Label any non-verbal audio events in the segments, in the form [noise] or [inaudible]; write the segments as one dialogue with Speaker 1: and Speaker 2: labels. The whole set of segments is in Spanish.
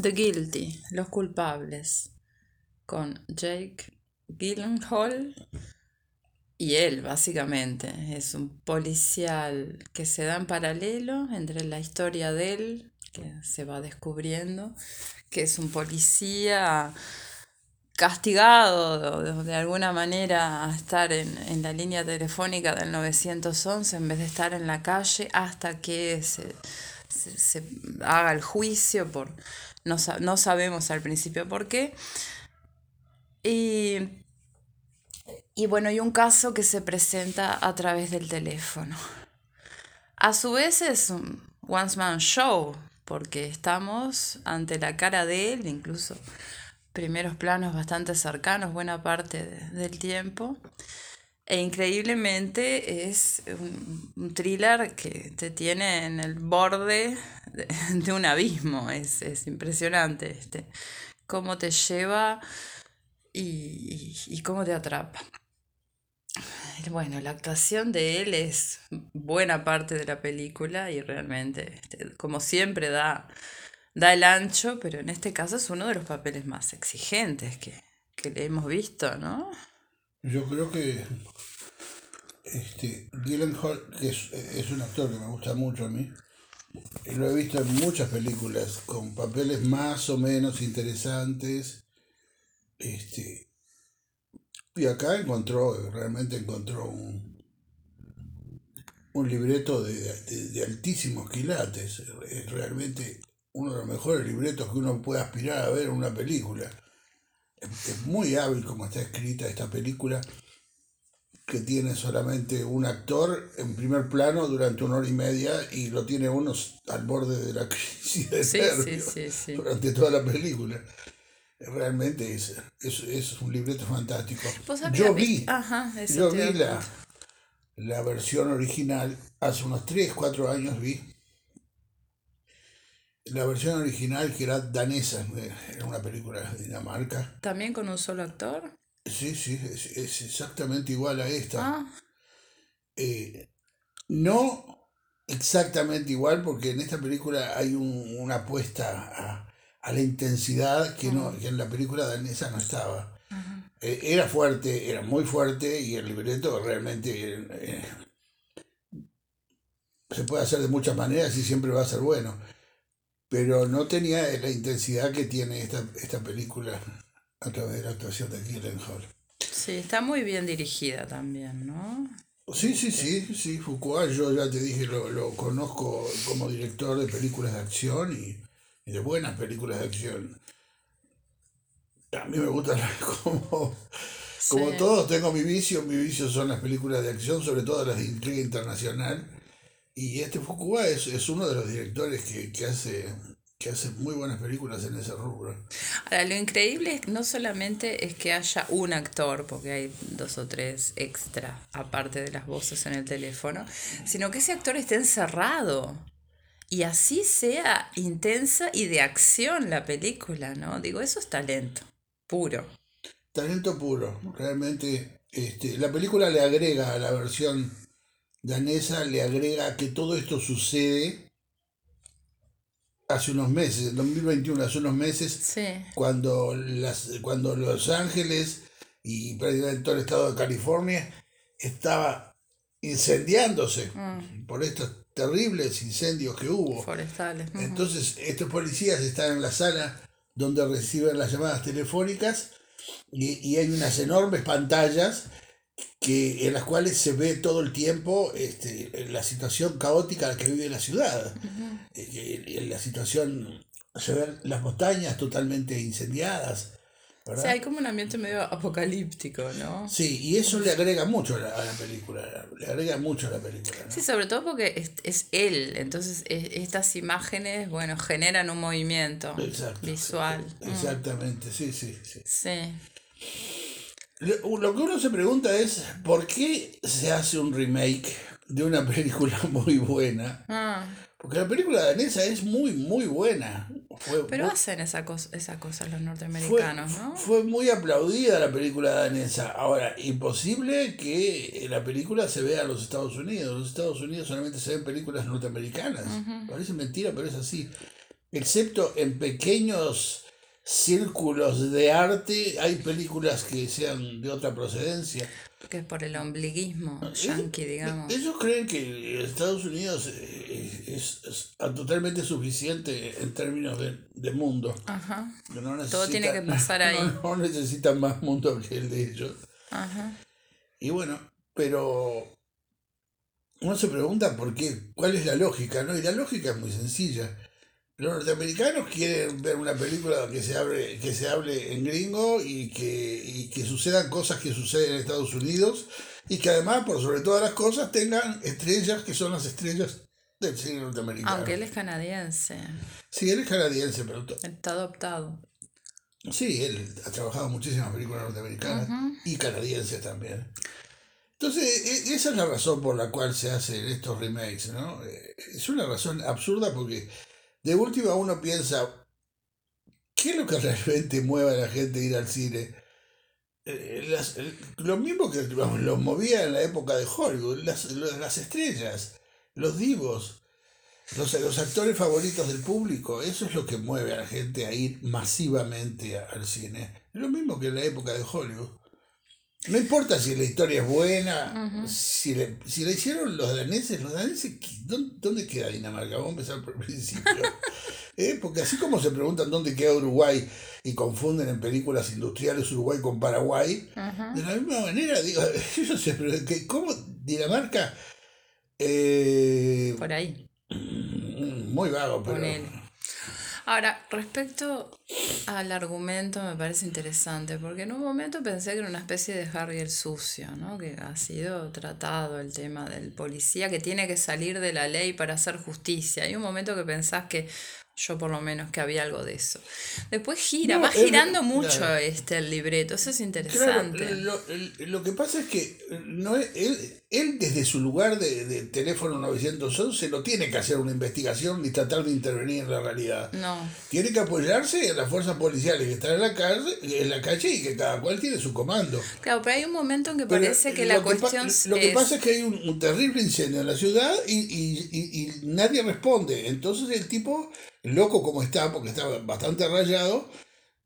Speaker 1: The Guilty, Los Culpables, con Jake Gyllenhaal y él, básicamente. Es un policial que se da en paralelo entre la historia de él, que se va descubriendo, que es un policía castigado de, alguna manera a estar en, en, la línea telefónica del 911 en vez de estar en la calle hasta que se, se, se haga el juicio por no, no sabemos al principio por qué y, y bueno hay un caso que se presenta a través del teléfono a su vez es un one man show porque estamos ante la cara de él incluso primeros planos bastante cercanos buena parte de, del tiempo. E increíblemente es un, un, thriller que te tiene en el borde [laughs] de, un abismo. Es, es, impresionante este, cómo te lleva y, y, y cómo te atrapa. Bueno, la actuación de él es buena parte de la película y realmente, este, como siempre, da, da el ancho, pero en este caso es uno de los papeles más exigentes que, que le hemos visto, ¿no?
Speaker 2: Yo creo que este, Gyllenhaal, que es, es, un actor que me gusta mucho a mí, lo he visto en muchas películas con papeles más o menos interesantes. Este, y acá encontró, realmente encontró un, un libreto de, de, de altísimos quilates. Es realmente uno de los mejores libretos que uno puede aspirar a ver en una película. Es muy hábil como está escrita esta película, que tiene solamente un actor en primer plano durante una hora y media y lo tiene uno al borde de la [laughs] crisis de
Speaker 1: sí,
Speaker 2: nervios
Speaker 1: sí, sí,
Speaker 2: durante toda la película. Realmente es, es, es un libreto fantástico. Yo vi,
Speaker 1: Ajá,
Speaker 2: yo vi la, la versión original hace unos 3, 4 años vi la versión original que era danesa, era una película de Dinamarca.
Speaker 1: ¿También con un solo actor?
Speaker 2: Sí, sí, es, es exactamente igual a esta.
Speaker 1: Ah,
Speaker 2: Eh, no exactamente igual, porque en esta película hay un- una apuesta a, a la intensidad que, no, que en la película danesa no estaba. Eh, era fuerte, era muy fuerte y el libreto realmente eh, se puede hacer de muchas maneras y siempre va a ser bueno. Pero no tenía la intensidad que tiene esta, esta película a través de la actuación de Gyllenhaal.
Speaker 1: Sí, está muy bien dirigida también, ¿no?
Speaker 2: Sí, sí, sí, sí, Foucault, yo ya te dije, lo, lo conozco como director de películas de acción y, y de buenas películas de acción. A mí me gusta [laughs] como, como
Speaker 1: Sí.
Speaker 2: todos tengo mi vicio, mi vicio son las películas de acción, sobre todo las de intriga internacional. Y este Foucault es, es uno de los directores que, que hace que hace muy buenas películas en ese rubro.
Speaker 1: Ahora, lo increíble es no solamente es que haya un actor, porque hay dos o tres extra, aparte de las voces en el teléfono, sino que ese actor esté encerrado. Y así sea intensa y de acción la película, ¿no? Digo, eso es talento, puro.
Speaker 2: Talento puro, realmente. Este, la película le agrega a la versión danesa, le agrega que todo esto sucede hace unos meses, en 2021, hace unos meses,
Speaker 1: Sí.
Speaker 2: cuando, las, cuando Los Ángeles y prácticamente todo el estado de California estaba incendiándose
Speaker 1: Mm,
Speaker 2: por estos terribles incendios que hubo.
Speaker 1: forestales.
Speaker 2: Entonces, estos policías están en la sala donde reciben las llamadas telefónicas y, y hay unas enormes pantallas que, en las cuales se ve todo el tiempo este, la situación caótica que vive la ciudad.
Speaker 1: Ujú.
Speaker 2: Eh, que en la situación, se ven las montañas totalmente incendiadas,
Speaker 1: O
Speaker 2: ¿verdad?
Speaker 1: sea, hay como un ambiente medio apocalíptico, ¿no?
Speaker 2: Sí, y eso le agrega mucho a la, a la película, le agrega mucho a la película. ¿no?
Speaker 1: Sí, sobre todo porque es, es él, entonces e- estas imágenes, bueno, generan un movimiento
Speaker 2: Exacto.
Speaker 1: visual. Mm,
Speaker 2: Exactamente, sí, sí, sí.
Speaker 1: Sí.
Speaker 2: Lo, lo que uno se pregunta es, ¿por qué se hace un remake de una película [laughs] muy buena?
Speaker 1: Ah,
Speaker 2: Porque la película danesa es muy, muy buena. Fue,
Speaker 1: pero
Speaker 2: muy-
Speaker 1: hacen esa cosa, esa cosa los
Speaker 2: fue,
Speaker 1: norteamericanos, ¿no?
Speaker 2: fue muy aplaudida la película danesa. Ahora, imposible que la película se vea en los Estados Unidos. En los Estados Unidos solamente se ven películas norteamericanas. Parece mentira, pero es así. excepto en pequeños círculos de arte, hay películas que sean de otra procedencia.
Speaker 1: Que es por el ombliguismo yankee, digamos.
Speaker 2: Ellos creen que Estados Unidos es, totalmente suficiente en términos de, mundo.
Speaker 1: Ajá. Todo tiene que pasar ahí. [laughs]
Speaker 2: No, necesitan más mundo que el de ellos.
Speaker 1: Ajá.
Speaker 2: Y bueno, pero uno se pregunta por qué, cuál es la lógica, ¿no? Y la lógica es muy sencilla. Los norteamericanos quieren ver una película que se hable, que se hable en gringo y que, que sucedan cosas que suceden en Estados Unidos y que además, por sobre todas las cosas, tengan estrellas que son las estrellas del cine norteamericano.
Speaker 1: Aunque él es canadiense.
Speaker 2: Sí, él es canadiense, pero...
Speaker 1: Está adoptado.
Speaker 2: Sí, él ha trabajado muchísimas películas norteamericanas y canadienses también. Entonces, e, esa es la razón por la cual se hacen estos remakes, ¿no? Eh, es una razón absurda porque de última uno piensa, ¿qué es lo que realmente mueve a la gente a ir al cine? Eh, lo mismo que los movía en la época de Hollywood, las, las estrellas, los divos, los, los, actores favoritos del público, eso es lo que mueve a la gente a ir masivamente al cine. Lo mismo que en la época de Hollywood. No importa si la historia es buena, si, le, si la hicieron los daneses, los daneses, ¿dónde, queda Dinamarca? Vamos a empezar por el principio. [laughs] ¿Eh? Porque así como se preguntan dónde queda Uruguay y confunden en películas industriales Uruguay con Paraguay, de la misma manera, digo, [laughs] yo sé, pero ¿cómo Dinamarca? Eh,
Speaker 1: por ahí.
Speaker 2: Muy vago, pero...
Speaker 1: Ahora, respecto al argumento me parece interesante, porque en un momento pensé que era una especie de Harry el sucio, ¿no? Que ha sido tratado el tema del policía que tiene que salir de la ley para hacer justicia. Hay un momento que pensás que yo por lo menos que había algo de eso. Después gira, va girando mucho este el libreto, eso es interesante.
Speaker 2: lo, que pasa es que no él, él desde su lugar de, de, teléfono 911 no tiene que hacer una investigación ni tratar de intervenir en la realidad.
Speaker 1: No.
Speaker 2: Tiene que apoyarse en las fuerzas policiales que están en la calle, en la calle y que cada cual tiene su comando.
Speaker 1: Claro, pero hay un momento en que parece que la cuestión
Speaker 2: Lo que pasa es que hay un, terrible incendio en la ciudad y, y, y, y nadie responde. Entonces el tipo loco como está, porque está bastante rayado,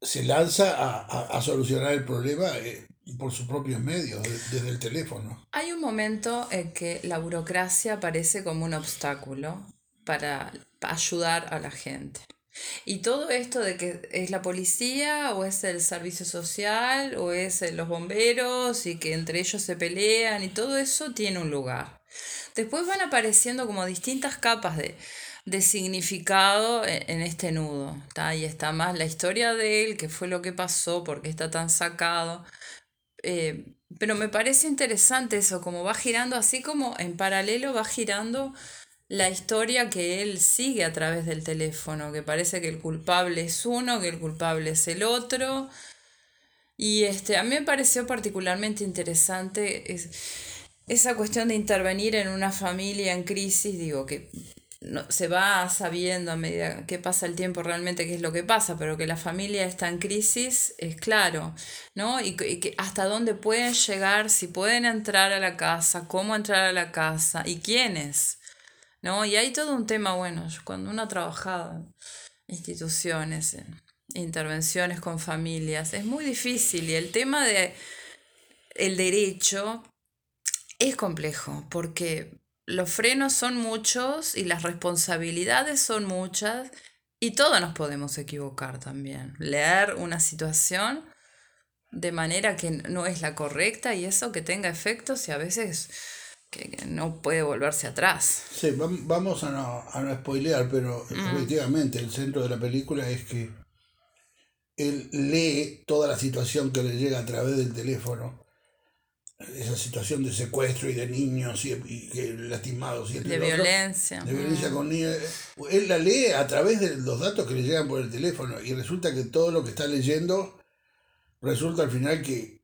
Speaker 2: se lanza a, solucionar el problema eh, por sus propios medios, desde el teléfono.
Speaker 1: Hay un momento en que la burocracia aparece como un obstáculo para ayudar a la gente. Y todo esto de que es la policía o es el servicio social o es los bomberos y que entre ellos se pelean y todo eso tiene un lugar. Después van apareciendo como distintas capas de, de significado e, en este nudo. Ahí está más la historia de él, qué fue lo que pasó, por qué está tan sacado. Eh, pero me parece interesante eso, como va girando, así como en paralelo va girando la historia que él sigue a través del teléfono, que parece que el culpable es uno, que el culpable es el otro. Y este, a mí me pareció particularmente interesante esa cuestión de intervenir en una familia en crisis, digo, que no, se va sabiendo a medida que pasa el tiempo realmente qué es lo que pasa, pero que la familia está en crisis es claro, ¿no? Y, que hasta dónde pueden llegar, si pueden entrar a la casa, cómo entrar a la casa y quiénes, ¿no? Y hay todo un tema, bueno, cuando uno ha trabajado en instituciones, en intervenciones con familias, es muy difícil y el tema de el derecho es complejo porque los frenos son muchos y las responsabilidades son muchas y todos nos podemos equivocar también. Leer una situación de manera que no es la correcta y eso que tenga efectos y a veces que, no puede volverse atrás.
Speaker 2: Sí, vamos a no, a no spoilear, pero efectivamente el centro de la película es que él lee toda la situación que le llega a través del teléfono esa situación de secuestro y de niños y, que lastimados y
Speaker 1: de violencia.
Speaker 2: de violencia con niños él la lee a través de los datos que le llegan por el teléfono y resulta que todo lo que está leyendo resulta al final que,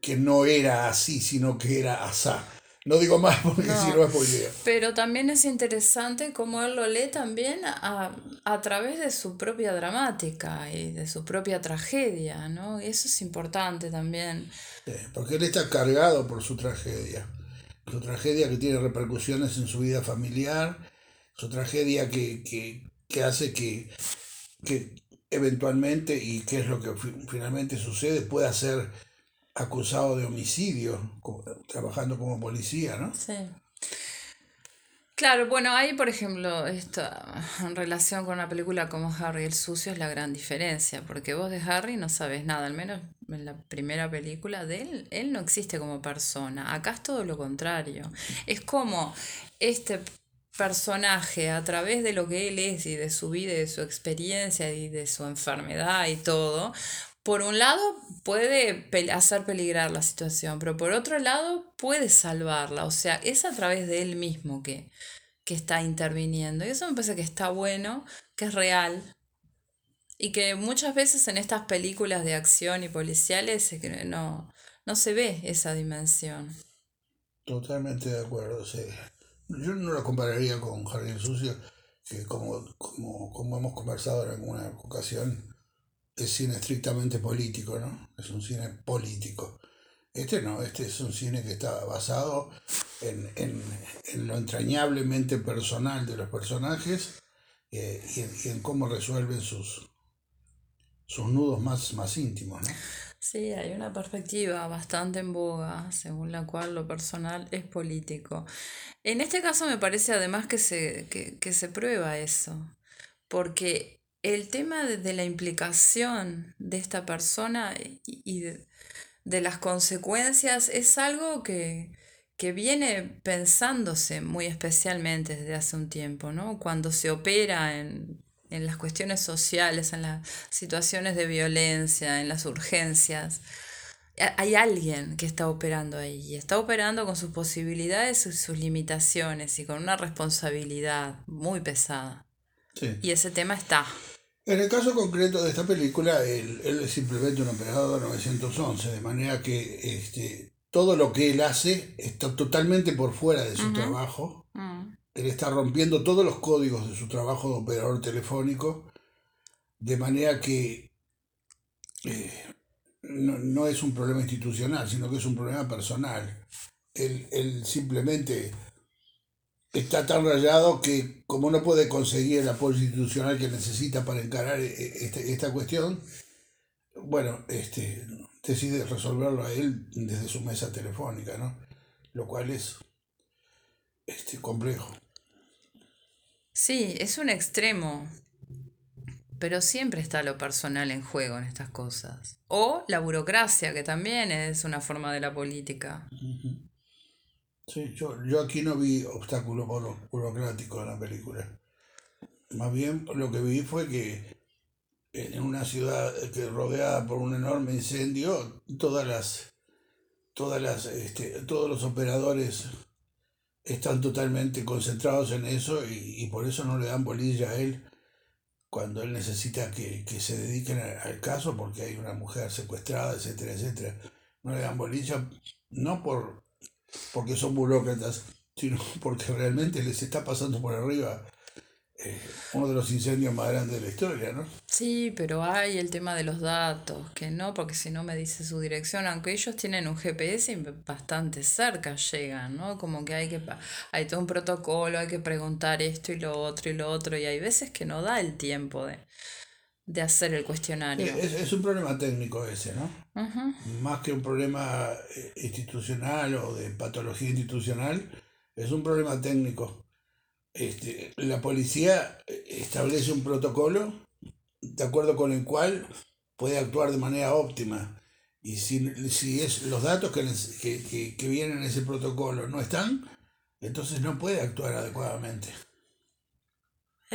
Speaker 2: que no era así sino que era asá no digo más porque si no es idea.
Speaker 1: Pero también es interesante cómo él lo lee también a, a, través de su propia dramática y de su propia tragedia, ¿no? Y eso es importante también.
Speaker 2: porque él está cargado por su tragedia. Su tragedia que tiene repercusiones en su vida familiar, su tragedia que, que hace que, que eventualmente, y qué es lo que finalmente sucede, pueda ser acusado de homicidio, trabajando como policía, ¿no?
Speaker 1: Sí. Claro, bueno, ahí por ejemplo, esto, en relación con una película como Harry el Sucio es la gran diferencia, porque vos de Harry no sabes nada, al menos en la primera película de él, él no existe como persona, acá es todo lo contrario, es como este personaje a través de lo que él es y de su vida y de su experiencia y de su enfermedad y todo, por un lado puede hacer peligrar la situación, pero por otro lado puede salvarla. O sea, es a través de él mismo que, que está interviniendo. Y eso me parece que está bueno, que es real. Y que muchas veces en estas películas de acción y policiales no, no se ve esa dimensión.
Speaker 2: Totalmente de acuerdo, sí. Yo no lo compararía con Jardín Sucio, que como, como, como hemos conversado en alguna ocasión, es cine estrictamente político, ¿no? Es un cine político. Este no, este es un cine que está basado en, lo entrañablemente personal de los personajes eh, y, en, cómo resuelven sus, sus nudos más, más íntimos, ¿no?
Speaker 1: Sí, hay una perspectiva bastante en boga, según la cual lo personal es político. En este caso me parece además que se, que, que se prueba eso, porque el tema de, la implicación de esta persona y, de, las consecuencias es algo que, viene pensándose muy especialmente desde hace un tiempo, ¿no? Cuando se opera en, en las cuestiones sociales, en las situaciones de violencia, en las urgencias. Hay alguien que está operando ahí y está operando con sus posibilidades y sus limitaciones y con una responsabilidad muy pesada. Y ese tema está.
Speaker 2: En el caso concreto de esta película, él, es simplemente un operador 911, de manera que este, todo lo que él hace está totalmente por fuera de su trabajo. Mm. Él está rompiendo todos los códigos de su trabajo de operador telefónico, de manera que eh, no, es un problema institucional, sino que es un problema personal. Él, él simplemente está tan rayado que como no puede conseguir el apoyo institucional que necesita para encarar e, e, este, esta cuestión, bueno, este, decide resolverlo a él desde su mesa telefónica, ¿no? Lo cual es este, complejo.
Speaker 1: Sí, es un extremo, pero siempre está lo personal en juego en estas cosas. O la burocracia, que también es una forma de la política.
Speaker 2: Sí, yo, yo aquí no vi obstáculos burocráticos en la película. Más bien lo que vi fue que en una ciudad que rodeada por un enorme incendio, todas las, todas las, este, todos los operadores están totalmente concentrados en eso y, por eso no le dan bolilla a él cuando él necesita que, se dediquen al, caso porque hay una mujer secuestrada, etcétera, etcétera. No le dan bolilla, no por porque son burócratas, sino [laughs] porque realmente les está pasando por arriba eh, uno de los incendios más grandes de la historia, ¿no?
Speaker 1: Sí, pero hay el tema de los datos, que no, porque si no me dice su dirección, aunque ellos tienen un GPS bastante cerca llegan, ¿no? Como que hay que hay todo un protocolo, hay que preguntar esto y lo otro y lo otro, y hay veces que no da el tiempo de, de hacer el cuestionario.
Speaker 2: Es, un problema técnico ese, ¿no? Más que un problema eh, institucional o de patología institucional, es un problema técnico. Este, la policía eh, establece un protocolo de acuerdo con el cual puede actuar de manera óptima. Y si, si es, los datos que, que, que vienen en ese protocolo no están, entonces no puede actuar adecuadamente.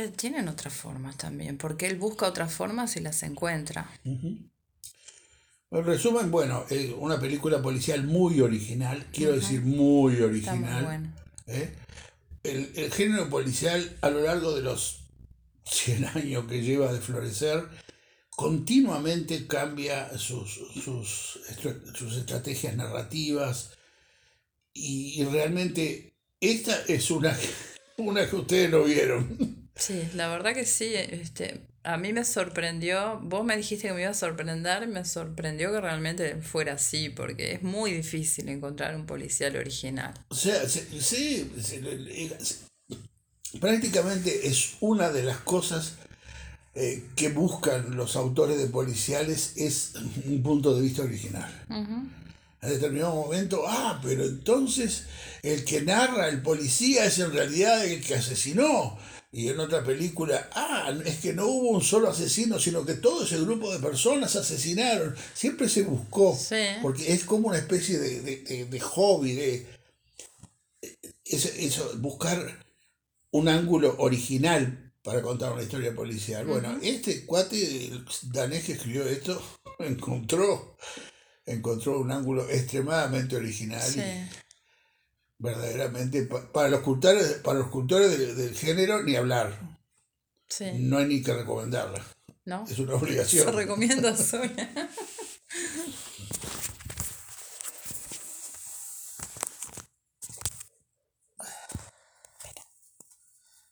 Speaker 1: Eh, tienen otras formas también, porque él busca otras formas y las encuentra.
Speaker 2: En resumen, bueno, es una película policial muy original, quiero decir muy original. ¿eh? El, el, género policial a lo largo de los 100 años que lleva de florecer, continuamente cambia sus, sus, sus estrategias narrativas y, y, realmente esta es una, [laughs] una que ustedes no vieron.
Speaker 1: Sí, la verdad que sí. Este, a mí me sorprendió, vos me dijiste que me iba a sorprender, me sorprendió que realmente fuera así, porque es muy difícil encontrar un policial original.
Speaker 2: O sea, sí, prácticamente es una de las cosas eh, que buscan los autores de policiales, es un punto de vista original. En determinado momento, ah, pero entonces el que narra el policía es en realidad el que asesinó. Y en otra película, ah, es que no hubo un solo asesino, sino que todo ese grupo de personas asesinaron. Siempre se buscó, porque es como una especie de, hobby, de eso, buscar un ángulo original para contar una historia policial. Bueno, este cuate danés que escribió esto [laughs] encontró, encontró un ángulo extremadamente original. Verdaderamente, para los cultores, para los cultores del, género, ni hablar. No hay ni que recomendarla. ¿No? Es una obligación.
Speaker 1: Se recomienda Sonia. [laughs]